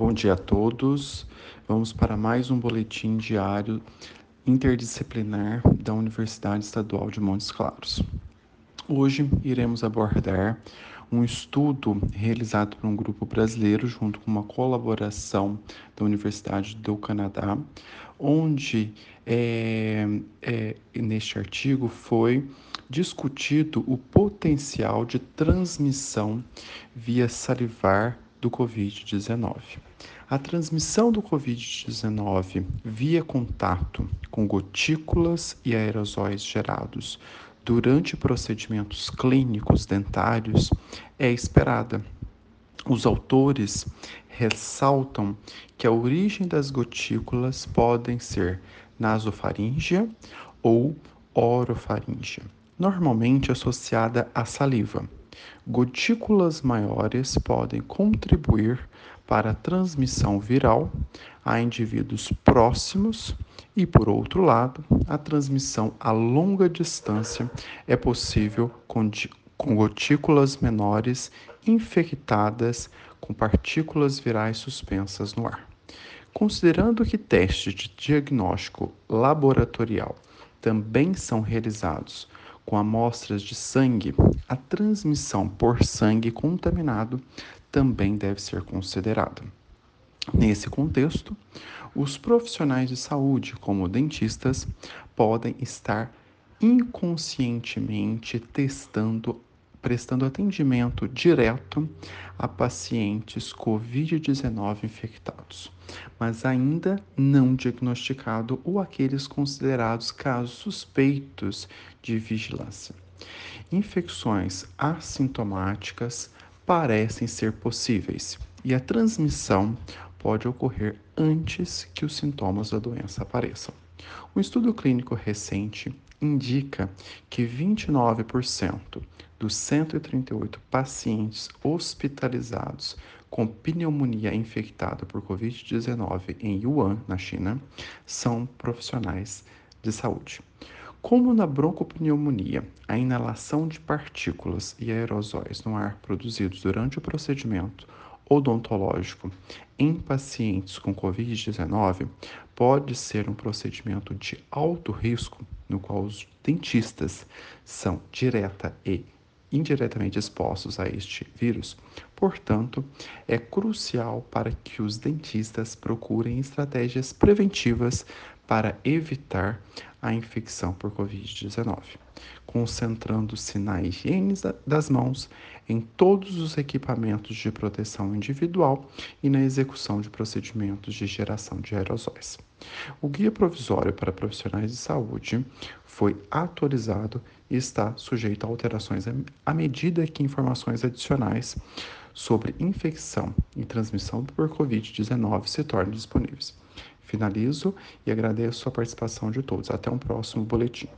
Bom dia a todos. Vamos para mais um boletim diário interdisciplinar da Universidade Estadual de Montes Claros. Hoje iremos abordar um estudo realizado por um grupo brasileiro junto com uma colaboração da Universidade do Canadá, onde é, é, neste artigo foi discutido o potencial de transmissão via salivar do Covid-19. A transmissão do Covid-19 via contato com gotículas e aerosóis gerados durante procedimentos clínicos dentários é esperada. Os autores ressaltam que a origem das gotículas podem ser nasofaríngea ou orofaríngea, normalmente associada à saliva. Gotículas maiores podem contribuir para a transmissão viral a indivíduos próximos e, por outro lado, a transmissão a longa distância é possível com, com gotículas menores infectadas com partículas virais suspensas no ar. Considerando que testes de diagnóstico laboratorial também são realizados com amostras de sangue, a transmissão por sangue contaminado também deve ser considerada. Nesse contexto, os profissionais de saúde, como dentistas, podem estar inconscientemente testando, prestando atendimento direto a pacientes COVID-19 infectados, mas ainda não diagnosticado ou aqueles considerados casos suspeitos de vigilância. Infecções assintomáticas parecem ser possíveis e a transmissão pode ocorrer antes que os sintomas da doença apareçam. Um estudo clínico recente indica que 29% dos 138 pacientes hospitalizados com pneumonia infectada por Covid-19 em Yuan, na China, são profissionais de saúde. Como na broncopneumonia, a inalação de partículas e aerosóis no ar produzidos durante o procedimento odontológico em pacientes com Covid-19 pode ser um procedimento de alto risco, no qual os dentistas são direta e indiretamente expostos a este vírus. Portanto, é crucial para que os dentistas procurem estratégias preventivas para evitar a infecção por Covid-19, concentrando-se na higiene das mãos em todos os equipamentos de proteção individual e na execução de procedimentos de geração de aerosóis. O Guia Provisório para Profissionais de Saúde foi atualizado e está sujeito a alterações à medida que informações adicionais sobre infecção e transmissão por Covid-19 se tornem disponíveis. Finalizo e agradeço a participação de todos. Até um próximo boletim.